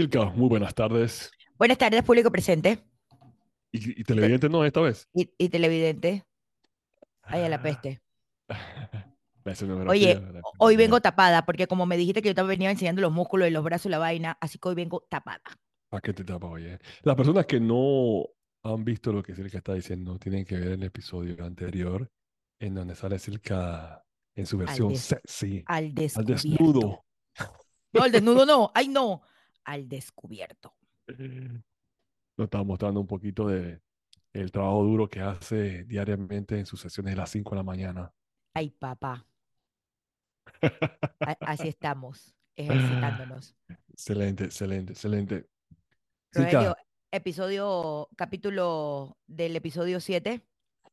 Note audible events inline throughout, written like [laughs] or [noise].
Silka, muy buenas tardes. Buenas tardes, público presente ¿Y, y y, te- televidente no esta vez? y- y televidente. Ay, a la Ah, peste. [laughs] Oye, hoy vengo tapada, porque como me dijiste que yo te venía enseñando los músculos y los brazos y la vaina, así que hoy vengo tapada. ¿Para qué te tapa, oye? Las personas que no han visto lo que Silka está diciendo tienen que ver el episodio anterior en donde sale Silka en su Al, versión des- sexy, al al desnudo. No, al desnudo no. Ay, no. Al descubierto. Nos está mostrando un poquito de el trabajo duro que hace diariamente en sus sesiones de las 5 de la mañana. Ay, papá. [laughs] Así estamos, ejercitándonos. Excelente, excelente, excelente. Rogelio, episodio, capítulo del episodio 7,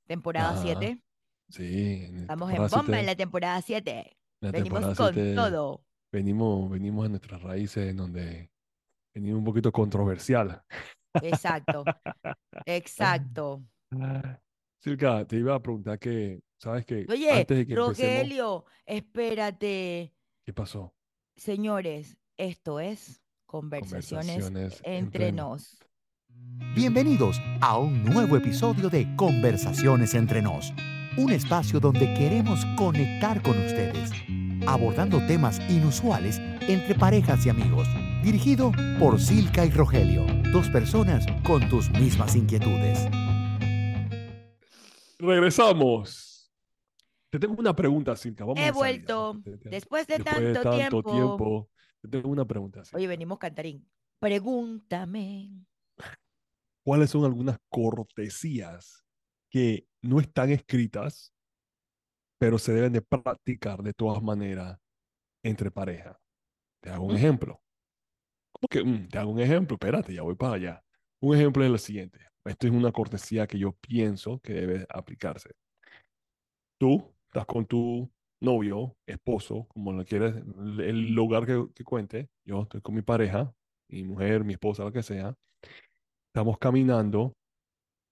temporada ajá, 7. sí, Estamos en bomba en 7, la temporada 7. en la Venimos temporada con 7 todo. venimos, venimos a nuestras raíces en donde un poquito controversial. Exacto, exacto. [laughs] Silka, te iba a preguntar que, ¿sabes que Oye, Antes de que empecemos, Rogelio, espérate. ¿qué pasó? Señores, esto es Conversaciones Conversaciones entre entre... nos. Bienvenidos a un nuevo episodio de Conversaciones entre nos, un espacio donde queremos conectar con ustedes, abordando temas inusuales entre parejas y amigos, dirigido por Silka y Rogelio, dos personas con tus mismas inquietudes. Regresamos. Te tengo una pregunta, Silka. Vamos He vuelto después de Después de tanto tanto tiempo. tiempo, te tengo una pregunta, Oye, Silka. venimos cantarín. Pregúntame. ¿Cuáles son algunas cortesías que no están escritas, pero se deben de practicar de todas maneras entre pareja? Te hago un ejemplo. ¿Cómo que? mm, te hago un ejemplo. Espérate, ya voy para allá. Un ejemplo es lo siguiente. Esto es una cortesía que yo pienso que debe aplicarse. Tú estás con tu novio, esposo, como lo quieres, el el lugar que, que cuente. Yo estoy con mi pareja, mi mujer, mi esposa, lo que sea. Estamos caminando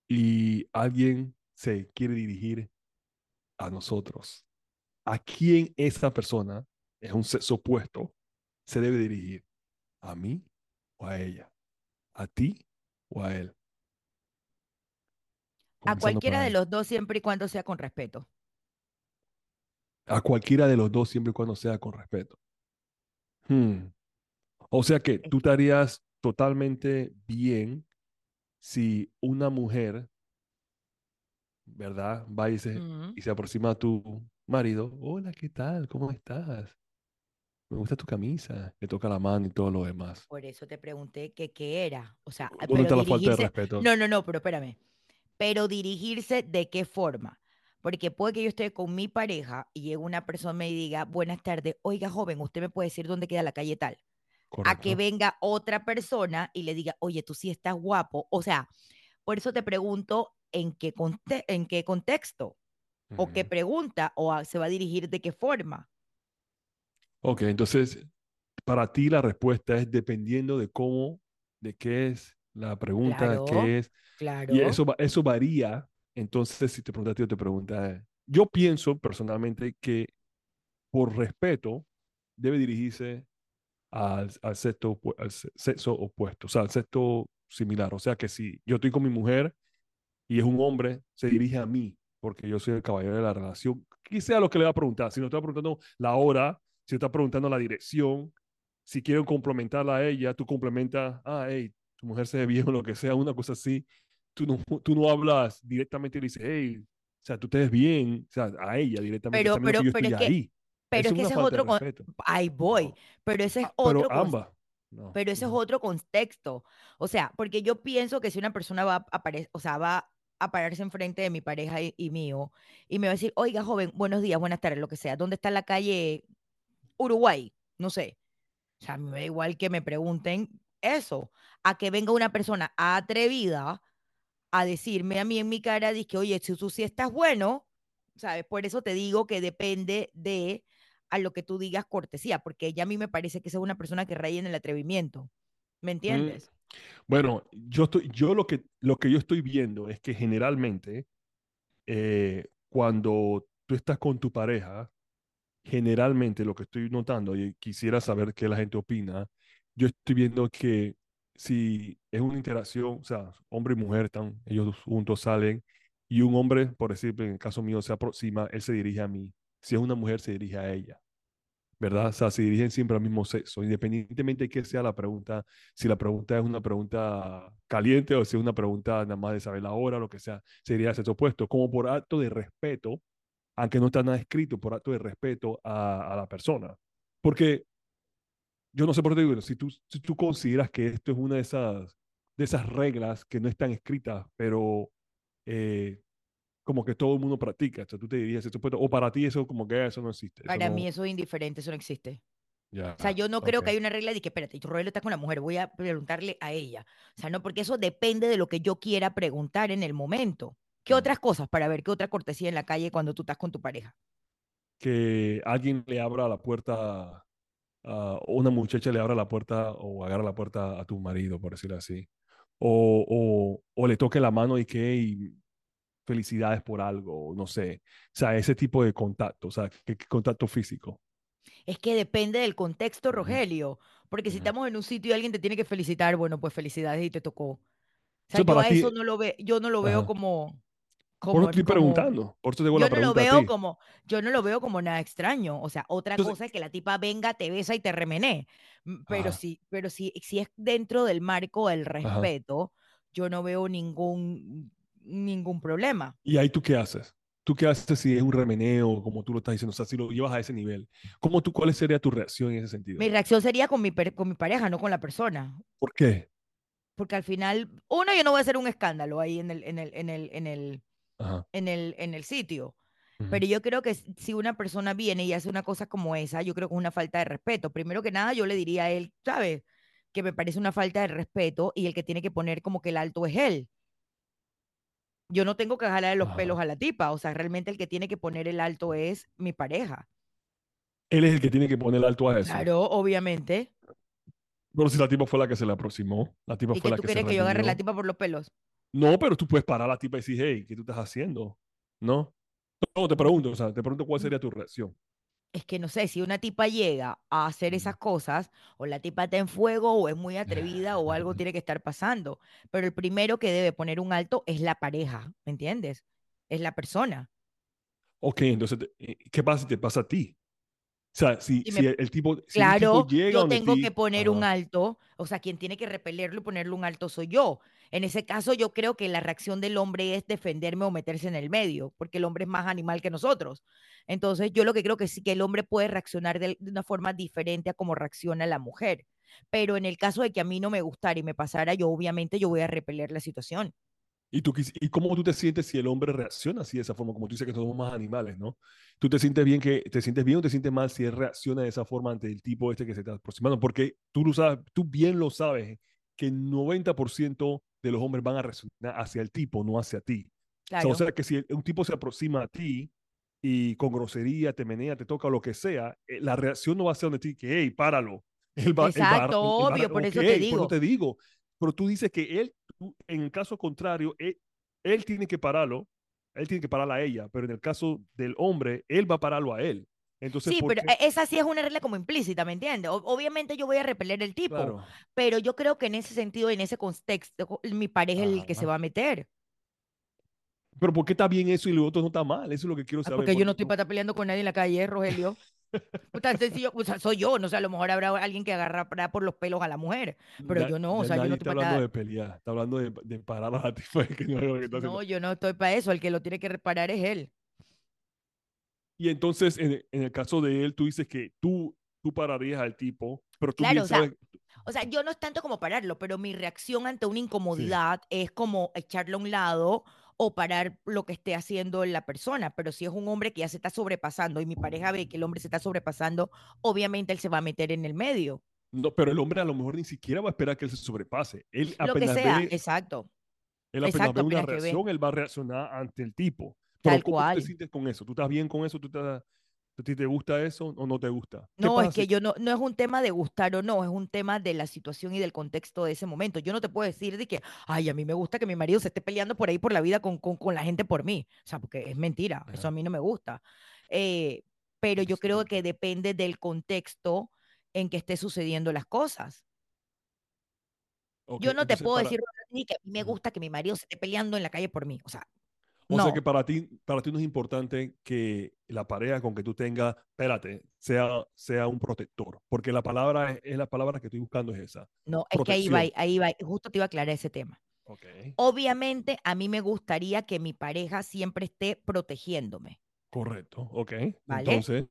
y alguien se quiere dirigir a nosotros. ¿A quién esa persona, es un sexo opuesto, se debe dirigir? ¿A mí o a ella? ¿A ti o a él? A Comenzando cualquiera de los dos, siempre y cuando sea con respeto. A cualquiera de los dos, siempre y cuando sea con respeto. Hmm. O sea que tú estarías totalmente bien si una mujer, ¿verdad? Va y se, y se aproxima a tu marido. Hola, ¿qué tal? ¿Cómo estás? Me gusta tu camisa. Le toca la mano y todo lo demás. Por eso te pregunté que qué era. O sea, ¿Dónde pero está la falta de dirigirse. respeto? No, no, no, pero espérame. Pero dirigirse de qué forma. Porque puede que yo esté con mi pareja y llegue una persona y me diga, buenas tardes, oiga, joven, usted me puede decir dónde queda la calle tal. A que venga otra persona y le diga, oye, tú sí estás guapo. O sea, por eso te pregunto en qué, conte- en qué contexto, o qué pregunta, o a- se va a dirigir de qué forma. Ok, entonces, para ti la respuesta es dependiendo de cómo, de qué es la pregunta, Claro, qué es. Y claro. eso, va- eso varía. Entonces, si te preguntas a ti o te pregunta, yo pienso personalmente que por respeto debe dirigirse al, al sexo, opu- al se- sexo opuesto, o sea, al sexo similar. O sea, que si yo estoy con mi mujer y es un hombre, se dirige a mí, porque yo soy el caballero de la relación. ¿Qué sea lo que le va a preguntar? Si no está preguntando la hora, si está preguntando la dirección, si quiero complementarla a ella, tú complementas, ah, hey, tu mujer se ve bien o lo que sea, una cosa así. Tú no, [laughs] tú no hablas directamente y le dices, hey, o sea, tú te ves bien, o sea, a ella directamente, Pero, sabiendo que pero, yo pero estoy es que, ahí. pero Eso es es que ese es otro, con- ahí voy, No. pero ese es Ah, pero otro, con- ambas. No. pero ese es ujú. otro contexto. O sea, porque yo pienso que si una persona va a o sea, va a pararse enfrente de mi pareja y, y mío y me va a decir, oiga, joven, buenos días, buenas tardes, lo que sea, ¿dónde está la calle Uruguay? No sé. O sea, me da igual que me pregunten eso, a que venga una persona atrevida a decirme a mí en mi cara, que oye, si tú sí estás bueno, ¿sabes? Por eso te digo que depende de a lo que tú digas cortesía, porque ella a mí me parece que es una persona que raya en el atrevimiento, ¿me Mm, entiendes? Bueno, yo estoy, yo lo que, lo que yo estoy viendo es que generalmente eh, cuando tú estás con tu pareja, generalmente lo que estoy notando, y quisiera saber qué la gente opina, yo estoy viendo que si es una interacción, o sea, hombre y mujer están, ellos juntos salen, y un hombre, por decir, en el caso mío, se aproxima, él se dirige a mí. Si es una mujer, se dirige a ella. ¿Verdad? O sea, se dirigen siempre al mismo sexo, independientemente de que sea la pregunta, si la pregunta es una pregunta caliente o si es una pregunta nada más de saber la hora, lo que sea, sería sexo opuesto, como por acto de respeto, aunque no está nada escrito, por acto de respeto a, a la persona. Porque yo no sé por qué digo, si tú, si tú consideras que esto es una de esas, de esas reglas que no están escritas, pero eh, como que todo el mundo practica. O sea, tú te dirías, o para ti eso como que eso no existe. eso Para no- mí eso es indiferente, eso no existe. ya, O sea, yo no creo ok. que hay una regla de que, espérate, Rogelio está con la mujer, voy a preguntarle a ella. O sea, no, porque eso depende de lo que yo quiera preguntar en el momento. ¿Qué Mm. otras cosas para ver qué otra cortesía en la calle cuando tú estás con tu pareja? Que alguien le abra la puerta, a una muchacha le abra la puerta o agarra la puerta a tu marido, por decirlo así. O, o, o le toque la mano y que "Hey, felicidades por algo, no sé. O sea, ese tipo de contacto, o sea, que, que contacto físico. Es que depende del contexto. Rogelio. Porque si estamos en un sitio y alguien te tiene que felicitar, bueno, pues felicidades y te tocó. O sea, yo a ti- eso no lo veo, yo no lo veo Ajá. como, Por como, eso estoy como- preguntando, por eso te yo la no lo pregunta a veo ti. como, yo no lo veo como nada extraño. O sea, otra Entonces- cosa es que la tipa venga, te besa y te remenee. Mm, Pero Ajá. sí, pero sí, si es dentro del marco del respeto, yo no veo ningún, ningún problema. ¿Y ahí tú qué haces? ¿Tú qué haces si es un remeneo, como tú lo estás diciendo? O sea, si lo llevas a ese nivel. ¿Cómo tú, ¿Cuál sería tu reacción en ese sentido? Mi reacción sería con mi, con mi pareja, no con la persona. ¿Por qué? Porque al final, uno, yo no voy a hacer un escándalo ahí en el, en el, en el, en el, en el, en el sitio. Pero yo creo que si una persona viene y hace una cosa como esa, yo creo que es una falta de respeto. Primero que nada, yo le diría a él, ¿sabes? Que me parece una falta de respeto y el que tiene que poner como que el alto es él. Yo no tengo que jalarle los pelos a la tipa, o sea, realmente el que tiene que poner el alto es mi pareja. Él es el que tiene que poner alto a eso. Claro, obviamente. Pero si la tipa fue la que se le aproximó, la tipa ¿Y fue que la tú que se quieres que yo agarre la tipa por los pelos? No, pero tú puedes parar a la tipa y decir, hey, ¿qué tú estás haciendo? ¿No? No, te pregunto, o sea, te pregunto cuál sería tu reacción. Es que no sé, si una tipa llega a hacer esas cosas, o la tipa está en fuego, o es muy [laughs] atrevida, o algo tiene que estar pasando. Pero el primero que debe poner un alto es la pareja, ¿me entiendes? Es la persona. Ok, entonces, eh, ¿qué pasa si te pasa a ti? O sea, si, Si si me- el, el tipo, si Claro, tipo llega yo tengo que poner un alto, o sea, quien tiene que repelerlo y ponerle un alto soy yo. En ese caso, yo creo que la reacción del hombre es defenderme o meterse en el medio, porque el hombre es más animal que nosotros. Entonces, yo lo que creo que sí que el hombre puede reaccionar de, de una forma diferente a como reacciona la mujer. Pero en el caso de que a mí no me gustara y me pasara, yo obviamente yo voy a repeler la situación. ¿Y, tú, ¿Y cómo tú te sientes si el hombre reacciona así de esa forma? Como tú dices que somos más animales, ¿no? ¿Tú te sientes bien, que, te sientes bien o te sientes mal si él reacciona de esa forma ante el tipo este que se está aproximando? Porque tú, lo sabes, tú bien lo sabes que el 90% de los hombres van a reaccionar hacia el tipo, no hacia ti. O sea, Claro. o sea, que si un tipo se aproxima a ti y con grosería te menea, te toca o lo que sea, eh, la reacción no va a ser de ti que, hey, páralo. Va, va- Exacto, va a- obvio, por eso ok, te Por digo. eso te digo. Pero tú dices que él, en el caso contrario, él, él tiene que pararlo, él tiene que pararla a ella, pero en el caso del hombre, él va a pararlo a él. Entonces, Sí, ¿por pero qué? e- esa sí es una regla como implícita, ¿me entiendes? Obviamente yo voy a repeler el tipo, Claro. pero yo creo que en ese sentido, en ese contexto, mi pareja es el que se va a meter. Pero ¿por qué está bien eso y lo otro no está mal? Eso es lo que quiero Ah, saber. porque yo no estoy para estar peleando con nadie en la calle, Rogelio. Tan sencillo, o sea, soy yo, no sé, a lo mejor habrá alguien que agarra por los pelos a la mujer, pero yo no, o sea, yo no está estoy para hablando estar- de pelear, está hablando de, de parar a la [laughs] tipa, que no que está. No, yo no estoy para eso, el que lo tiene que reparar es él. Y entonces, en, en el caso de él, tú dices que tú, tú pararías al tipo, pero tú Claro, bien o sea, O sea, yo no es tanto como pararlo, pero mi reacción ante una incomodidad es como echarlo a un lado o parar lo que esté haciendo la persona. Pero si es un hombre que ya se está sobrepasando y mi pareja ve que el hombre se está sobrepasando, obviamente él se va a meter en el medio. no, pero el hombre a lo mejor ni siquiera va a esperar que él se sobrepase. Él Lo que apenas sea, ve, exacto. él apenas exacto, ve una apenas que ve. reacción, él va a reaccionar ante el tipo. Pero Tal ¿cómo tú cual. te sientes con eso? ¿Tú estás bien con eso? ¿Tú te, ¿A ti te gusta eso o no te gusta? ¿Qué No, es que yo no, no es un tema de gustar o no, es un tema de la situación y del contexto de ese momento. Yo no te puedo decir de que, ay, a mí me gusta que mi marido se esté peleando por ahí por la vida con, con, con la gente por mí. O sea, porque es mentira, eso a mí no me gusta. Eh, pero yo creo que depende del contexto en que esté sucediendo las cosas. Yo no te puedo para- decir ni que a mí me gusta que mi marido se esté peleando en la calle por mí. O sea, O no. sea que para ti, para ti no es importante que la pareja con que tú tengas, espérate, sea, sea un protector, porque la palabra es, es la palabra que estoy buscando es esa. No, es que ahí va, ahí va. Justo te iba a aclarar ese tema. Ok. Obviamente, a mí me gustaría que mi pareja siempre esté protegiéndome. Correcto, ok. ¿Vale? Entonces.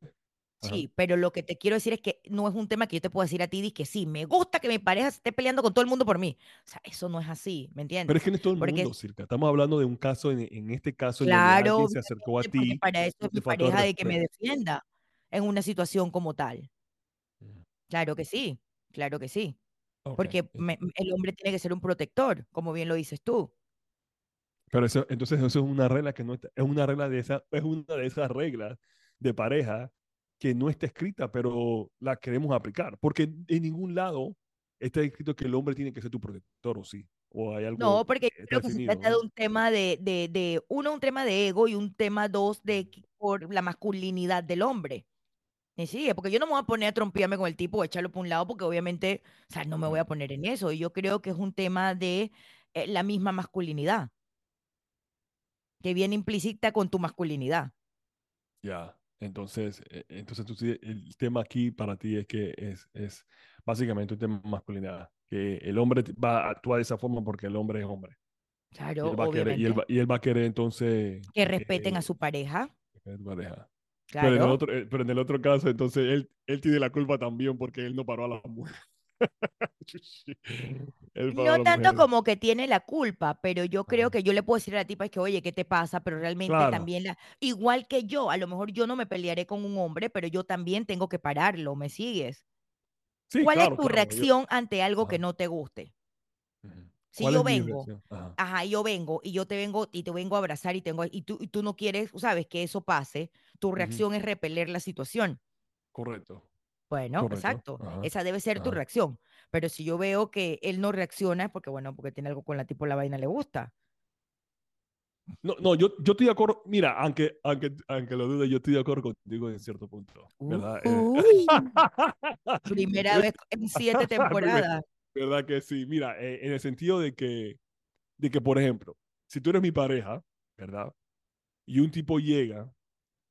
Sí, pero lo que te quiero decir es que no es un tema que yo te puedo decir a ti, que sí, me gusta que mi pareja se esté peleando con todo el mundo por mí. O sea, eso no es así, ¿me entiendes? pero es que no es todo el Porque- mundo, Circa. Estamos hablando de un caso, en, en este caso, en donde Claro, alguien se acercó a ti. para eso es mi el pareja de que me defienda en una situación como tal. Mm, Claro que sí, claro que sí. Porque me- el hombre tiene que ser un protector, como bien lo dices tú. Pero eso, entonces eso es una regla que no está, es una regla de esa, es una de esas reglas de pareja que no está escrita, pero la queremos aplicar, porque en ningún lado está escrito que el hombre tiene que ser tu protector, o sí, o hay algo No, porque que yo creo que se definido, trata de ¿no? un tema de, de, de, uno, un tema de ego y un tema, dos, de por la masculinidad del hombre. Y sí, porque yo no me voy a poner a trompearme con el tipo o echarlo por un lado, porque obviamente, o sea, no me voy a poner en eso. Y yo creo que es un tema de eh, la misma masculinidad, que viene implícita con tu masculinidad. Ya, entonces, eh, entonces tú sí- el tema aquí para ti es que es, es básicamente un tema de masculinidad, que el hombre va a actuar de esa forma porque el hombre es hombre. Y Claro, él va a querer, y él va, y él va a querer entonces Que respeten a su pareja. que tu pareja. Pero, en el Claro. otro, eh, pero en el otro caso, entonces él, él tiene la culpa también porque él no paró a la mujer. [laughs] No tanto como que tiene la culpa, pero yo creo que yo le puedo decir a la tipa es que, oye, ¿qué te pasa? Pero realmente Claro. también la, igual que yo, a lo mejor yo no me pelearé con un hombre, pero yo también tengo que pararlo, ¿me sigues? Sí, ¿Cuál claro, es tu claro, yo- reacción ante algo que no te guste? Si ¿Cuál yo vengo? Ajá. ajá, yo vengo y yo te vengo y te vengo a abrazar y tengo y tú y tú no quieres, sabes, que eso pase, tu reacción es repeler la situación. Correcto. Bueno, Correcto, exacto. ajá, Esa debe ser tu ajá. reacción. Pero si yo veo que él no reacciona es porque, bueno, porque tiene algo con la tipo la vaina le gusta. No, no, yo, yo estoy de acuerdo. Mira, aunque, aunque, aunque lo dude, yo estoy de acuerdo contigo en cierto punto. ¿Verdad? Eh, Uy, [laughs] primera vez en siete [laughs] temporadas. ¿Verdad que sí? Mira, eh, en el sentido de que, de que, por ejemplo, si tú eres mi pareja, ¿verdad? Y un tipo llega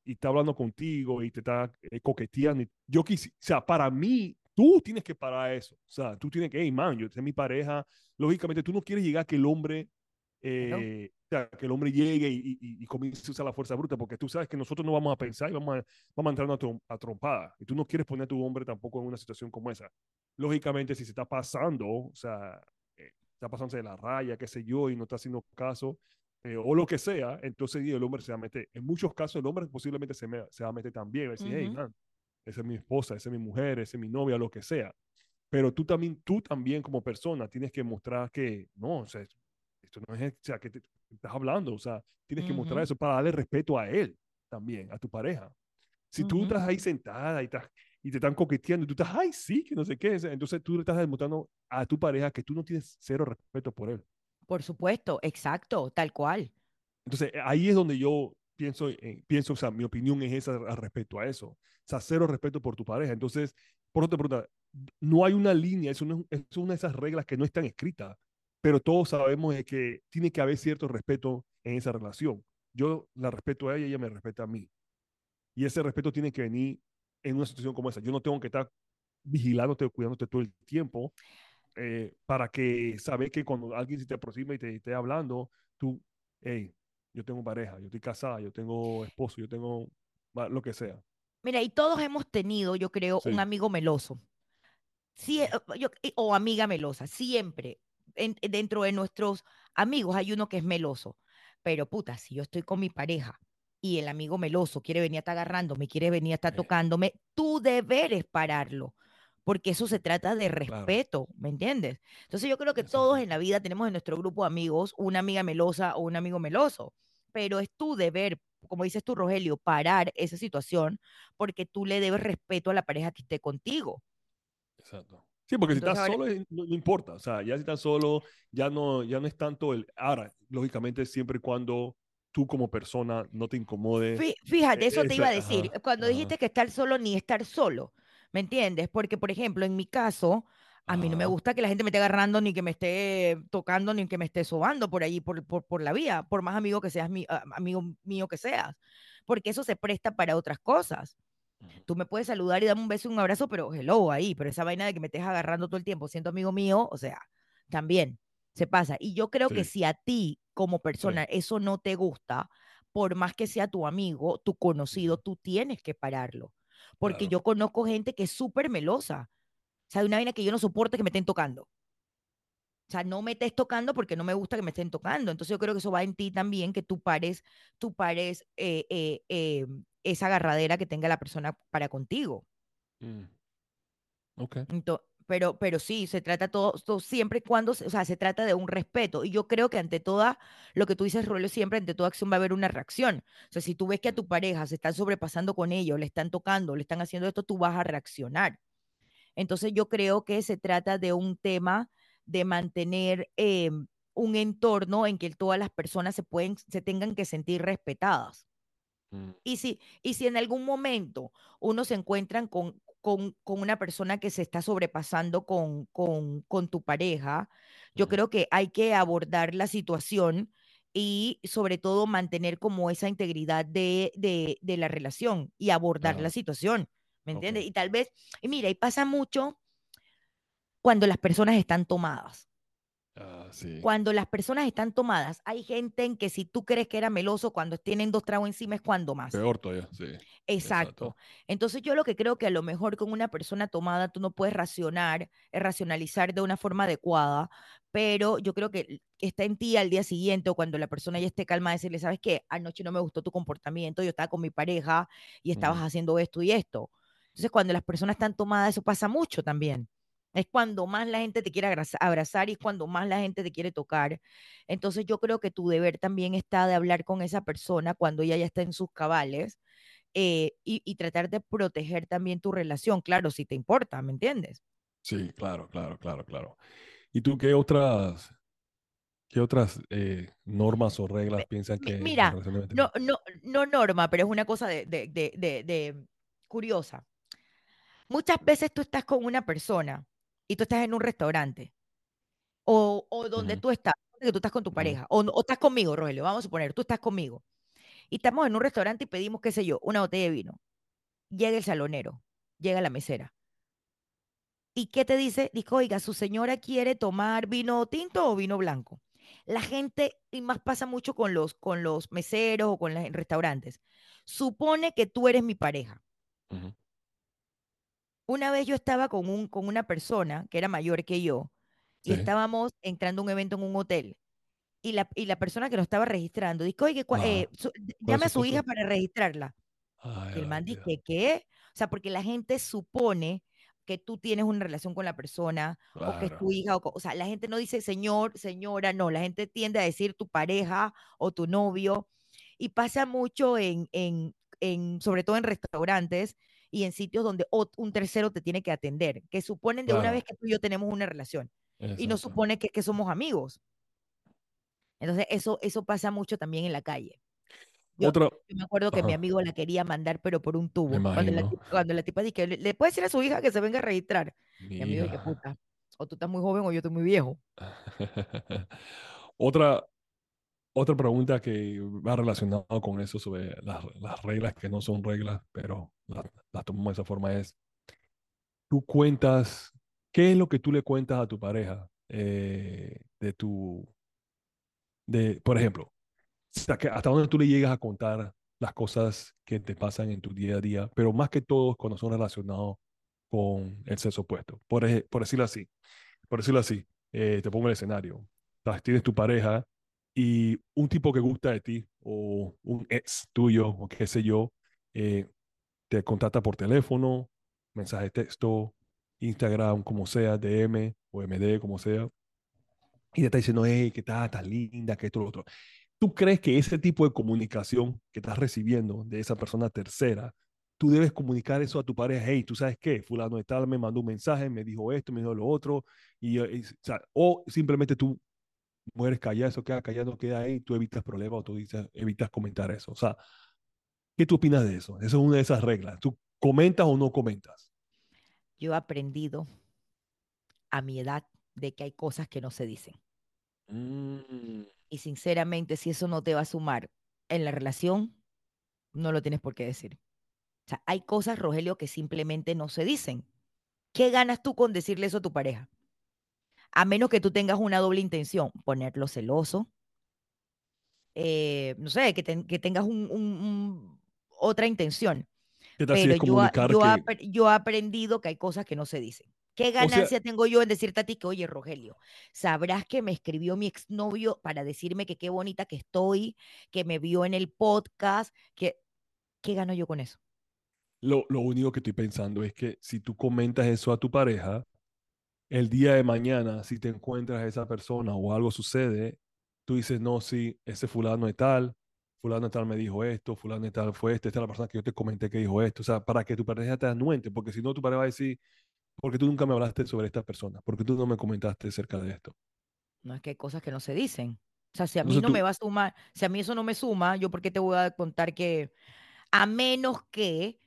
y está hablando contigo y te está eh, coqueteando. yo quise, o sea, para mí, tú tienes que parar eso. O sea, tú tienes que, hey, man, yo soy mi pareja. Lógicamente, tú no quieres llegar a que el hombre, eh, o sea, que el hombre llegue y, y, y comience a usar la fuerza bruta, porque tú sabes que nosotros no vamos a pensar y vamos a, vamos a entrar a, trom- a trompada. Y tú no quieres poner a tu hombre tampoco en una situación como esa. Lógicamente, si se está pasando, o sea, eh, está pasándose de la raya, qué sé yo, y no está haciendo caso, eh, o lo que sea, entonces el hombre se va a meter. En muchos casos, el hombre posiblemente se, me- se va a meter también. Va a decir, hey, Ujú. man, esa es mi esposa, esa es mi mujer, esa es mi novia, lo que sea. Pero tú también, tú también como persona tienes que mostrar que, no, o sea, esto no es, o sea, que te, estás hablando, o sea, tienes que mostrar eso para darle respeto a él también, a tu pareja. Si tú Ujú. estás ahí sentada y, estás, y te están coqueteando y tú estás, ay, sí, que no sé qué, entonces tú le estás demostrando a tu pareja que tú no tienes cero respeto por él. Por supuesto, exacto, tal cual. Entonces, eh, ahí es donde yo pienso, eh, pienso, o sea, mi opinión es esa al respecto a eso. O sea, cero respeto por tu pareja. Entonces, por otra pregunta, no hay una línea, es una, es una de esas reglas que no están escritas, pero todos sabemos de que tiene que haber cierto respeto en esa relación. Yo la respeto a ella y ella me respeta a mí. Y ese respeto tiene que venir en una situación como esa. Yo no tengo que estar vigilándote, cuidándote todo el tiempo eh, para que sabes que cuando alguien se te aproxima y te esté hablando, tú, hey, yo tengo pareja, yo estoy casada, yo tengo esposo, yo tengo lo que sea. Mira, y todos hemos tenido, yo creo, un Sí. amigo meloso. Sí, eh, yo- o amiga melosa, siempre. en- dentro de nuestros amigos hay uno que es meloso. Pero puta, si yo estoy con mi pareja y el amigo meloso quiere venir a estar agarrándome, quiere venir a estar tocándome, tu deber es pararlo. Porque eso se trata de Claro. respeto, ¿me entiendes? Entonces yo creo que todos Exacto. en la vida tenemos en nuestro grupo de amigos una amiga melosa o un amigo meloso. Pero es tu deber, como dices tú, Rogelio, parar esa situación porque tú le debes respeto a la pareja que esté contigo. Exacto. Sí, porque si Entonces estás ahora- solo no, no importa, o sea, ya si estás solo, ya no, ya no es tanto el... Ahora, lógicamente, siempre y cuando tú como persona no te incomode. Fí- Fíjate, Eh, eso te iba a decir. ajá, Cuando ajá. dijiste que estar solo, ni estar solo, ¿me entiendes? Porque, por ejemplo, en mi caso, A mí no me gusta que la gente me esté agarrando, ni que me esté tocando, ni que me esté sobando por ahí, por, por, por la vía, por más amigo que seas, mi, ah, amigo mío que seas, porque eso se presta para otras cosas. Tú me puedes saludar y darme un beso y un abrazo, pero hello ahí, pero esa vaina de que me estés agarrando todo el tiempo, siendo amigo mío, o sea, también se pasa. Y yo creo que si a ti como sí. persona eso no te gusta, por más que sea tu amigo, tu conocido, tú tienes que pararlo. Porque Claro. yo conozco gente que es súper melosa. O sea, hay una vaina que yo no soporto que me estén tocando. O sea, no me estés tocando porque no me gusta que me estén tocando. Entonces yo creo que eso va en ti también, que tú pares, tú pares eh, eh, eh, esa agarradera que tenga la persona para contigo. Mm. Ok. Ento- pero, pero sí, se trata todo, todo siempre y cuando, se- o sea, se trata de un respeto. Y yo creo que ante toda, lo que tú dices, Rollo, siempre ante toda acción va a haber una reacción. O sea, si tú ves que a tu pareja se están sobrepasando con ellos, le están tocando, le están haciendo esto, tú vas a reaccionar. Entonces yo creo que se trata de un tema de mantener eh, un entorno en que todas las personas se pueden, se tengan que sentir respetadas. Mm. Y si, y si en algún momento uno se encuentran con, con, con una persona que se está sobrepasando con, con, con tu pareja, yo creo que hay que abordar la situación y sobre todo mantener como esa integridad de, de, de la relación y abordar la situación, ¿me entiendes? Y tal vez, y mira, y pasa mucho cuando las personas están tomadas. Ah, sí. Cuando las personas están tomadas, hay gente en que si tú crees que era meloso cuando tienen dos tragos encima es cuando más. Peor todavía, sí. Exacto. Entonces yo lo que creo que a lo mejor con una persona tomada tú no puedes racionar, eh, racionalizar de una forma adecuada, pero yo creo que está en ti al día siguiente o cuando la persona ya esté calma decirle, ¿sabes qué? Anoche no me gustó tu comportamiento, yo estaba con mi pareja y estabas Ujú. haciendo esto y esto. Entonces cuando las personas están tomadas, eso pasa mucho también. Es cuando más la gente te quiere abraza- abrazar y es cuando más la gente te quiere tocar. Entonces yo creo que tu deber también está de hablar con esa persona cuando ella ya está en sus cabales eh, y, y tratar de proteger también tu relación, claro, si te importa, ¿me entiendes? Sí, claro, claro, claro, claro. ¿Y tú qué otras, qué otras eh, normas o reglas piensas que mira, deben no, no, no norma, pero es una cosa de, de- de curiosa. Muchas veces tú estás con una persona y tú estás en un restaurante o, o donde Ujú, tú estás, que tú estás con tu ujú, pareja o, o estás conmigo, Rogelio, vamos a suponer, tú estás conmigo y estamos en un restaurante y pedimos, qué sé yo, una botella de vino. Llega el salonero, llega la mesera. ¿Y qué te dice? Dijo, oiga, su señora quiere tomar vino tinto o vino blanco. La gente, y más pasa mucho con los, con los meseros o con los restaurantes, supone que tú eres mi pareja. ujú. Una vez yo estaba con, un, con una persona que era mayor que yo y Sí. estábamos entrando a un evento en un hotel y la, y la persona que nos estaba registrando dijo, oye, Ajá. eh, su- ¿Cuál es llame a su hija para registrarla. Ay, Y el man dice, ¿qué? O sea, porque la gente supone que tú tienes una relación con la persona o que es Claro. tu hija, o, o sea, la gente no dice señor, señora, no, la gente tiende a decir tu pareja o tu novio y pasa mucho en, en, en sobre todo en restaurantes y en sitios donde un tercero te tiene que atender, que suponen de una vez que tú y yo tenemos una relación y no supone que, que somos amigos. Entonces, eso, eso pasa mucho también en la calle. Yo, Otra, yo me acuerdo que mi amigo la quería mandar, pero por un tubo. Cuando la, cuando la tipa dice, le, le puede decir a su hija que se venga a registrar. Mi Mi amigo dice, puta, o tú estás muy joven o yo estoy muy viejo. [laughs] Otra, otra pregunta que va relacionado con eso sobre las, las reglas que no son reglas, pero las las tomamos de esa forma es, tú cuentas, ¿qué es lo que tú le cuentas a tu pareja eh, de tu, de, por ejemplo, hasta, que- hasta dónde tú le llegas a contar las cosas que te pasan en tu día a día, pero más que todo cuando son relacionados con el sexo opuesto, por, por decirlo así, por decirlo así, eh, te pongo el escenario, tienes tu pareja y un tipo que gusta de ti o un ex tuyo o qué sé yo, eh, te contacta por teléfono, mensaje de texto, Instagram, como sea, DM o MD, como sea, y te está diciendo, hey, ¿qué tal? Estás linda, que esto, lo otro. ¿Tú crees que ese tipo de comunicación que estás recibiendo de esa persona tercera, tú debes comunicar eso a tu pareja? Hey, ¿tú sabes qué? Fulano de tal me mandó un mensaje, me dijo esto, me dijo lo otro, y, y, o, sea, o simplemente tú mueres callado, eso queda callado, queda ahí, tú evitas problemas o tú dices, evitas comentar eso. O sea, ¿qué tú opinas de eso? Esa es una de esas reglas. ¿Tú comentas o no comentas? Yo he aprendido a mi edad de que hay cosas que no se dicen. Mm, Y sinceramente, si eso no te va a sumar en la relación, no lo tienes por qué decir. O sea, hay cosas, Rogelio, que simplemente no se dicen. ¿Qué ganas tú con decirle eso a tu pareja? A menos que tú tengas una doble intención, ponerlo celoso, eh, no sé, que, ten- que tengas un- un- un- otra intención. ¿Qué tal si Pero yo, que... he aprendido que hay cosas que no se dicen. ¿Qué sea- ganancia tengo yo en decirte a ti que, oye, Rogelio, sabrás que me escribió mi exnovio para decirme que qué bonita que estoy, que me vio en el podcast, que, ¿qué gano yo con eso? Lo, lo único que estoy pensando es que si tú comentas eso a tu pareja, el día de mañana, si te encuentras a esa persona o algo sucede, tú dices, no, sí, ese fulano es tal, fulano de tal me dijo esto, fulano de tal fue este, esta es la persona que yo te comenté que dijo esto. O sea, para que tu pareja te anuente, porque si no, tu pareja va a decir, porque tú nunca me hablaste sobre esta persona, porque tú no me comentaste acerca de esto. No es que hay cosas que no se dicen. O sea, si a mí Entonces no tú- me va a sumar, si a mí eso no me suma, yo por qué te voy a contar que, a menos que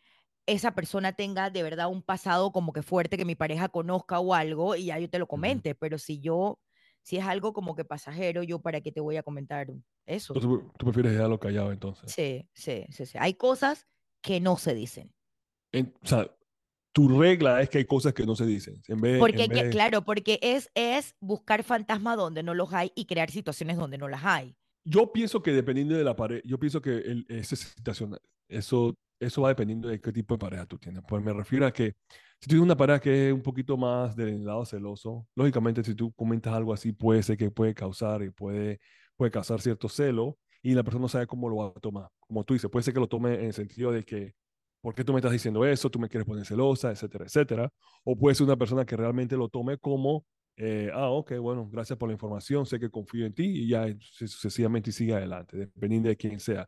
esa persona tenga de verdad un pasado como que fuerte que mi pareja conozca o algo y ya yo te lo comente, pero si yo, si es algo como que pasajero, yo para qué te voy a comentar eso. Entonces tú prefieres dejarlo callado entonces. Sí, sí, sí, sí. Hay cosas que no se dicen. En- o sea, tu regla es que hay cosas que no se dicen. En vez, Porque, en hay que- vez- claro, porque es, es buscar fantasmas donde no los hay y crear situaciones donde no las hay. Yo pienso que dependiendo de la pareja, yo pienso que el, esa situación, eso, eso va dependiendo de qué tipo de pareja tú tienes. Pues me refiero a que si tú tienes una pareja que es un poquito más del lado celoso, lógicamente si tú comentas algo así puede ser que puede causar y puede, puede causar cierto celo y la persona no sabe cómo lo va a tomar. Como tú dices, puede ser que lo tome en el sentido de que, ¿por qué tú me estás diciendo eso? Tú me quieres poner celosa, etcétera, etcétera. O puede ser una persona que realmente lo tome como eh, ah, ok, bueno, gracias por la información, sé que confío en ti y ya su- sucesivamente sigue adelante, dependiendo de quién sea.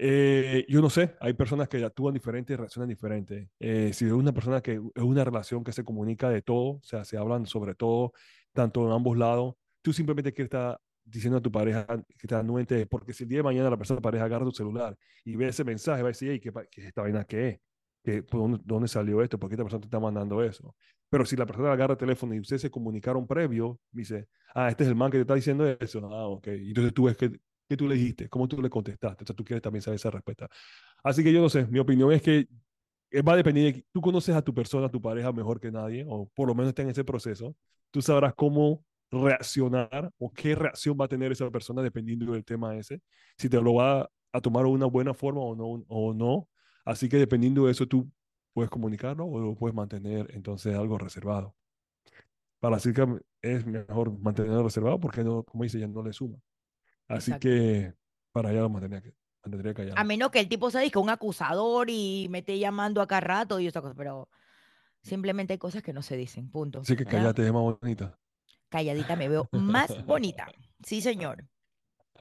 Eh, yo no sé, hay personas que actúan diferente y reaccionan diferente. Eh, si es una persona que es una relación que se comunica de todo, o sea, se hablan sobre todo, tanto en ambos lados, tú simplemente quieres estar diciendo a tu pareja que te anuente, porque si el día de mañana la persona, pareja agarra tu celular y ve ese mensaje, va a decir, ¿qué, qué es esta vaina qué es? ¿Qué, dónde, dónde salió esto? ¿Por qué esta persona te está mandando eso? Pero si la persona agarra el teléfono y ustedes se comunicaron previo, dice, ah, este es el man que te está diciendo eso. Ah, ok. Y entonces tú ves que, ¿qué tú le dijiste? ¿Cómo tú le contestaste? O sea, tú quieres también saber esa respuesta. Así que yo no sé, mi opinión es que eh, va a depender de, tú conoces a tu persona, a tu pareja mejor que nadie, o por lo menos está en ese proceso. Tú sabrás cómo reaccionar o qué reacción va a tener esa persona dependiendo del tema ese, si te lo va a tomar de una buena forma o no, o no. Así que dependiendo de eso, tú puedes comunicarlo o lo puedes mantener entonces algo reservado. Para la chica es mejor mantenerlo reservado porque, no, como dice, ya no le suma. Así Exacto. que para allá lo mantendría, que- mantendría callado. A menos que el tipo se diga un acusador y me esté llamando a cada rato y esa cosa, pero simplemente hay cosas que no se dicen, punto. Así que cállate, es más bonita. Calladita me veo [laughs] más bonita. Sí, señor.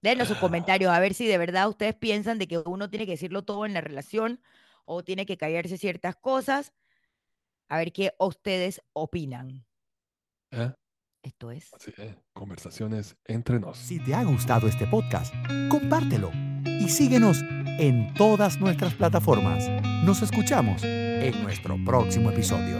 Denos sus comentarios a ver si de verdad ustedes piensan de que uno tiene que decirlo todo en la relación o tiene que callarse ciertas cosas. A ver qué ustedes opinan. ¿Eh? Esto es. Así es, conversaciones entre nos. Si te ha gustado este podcast, compártelo y síguenos en todas nuestras plataformas. Nos escuchamos en nuestro próximo episodio.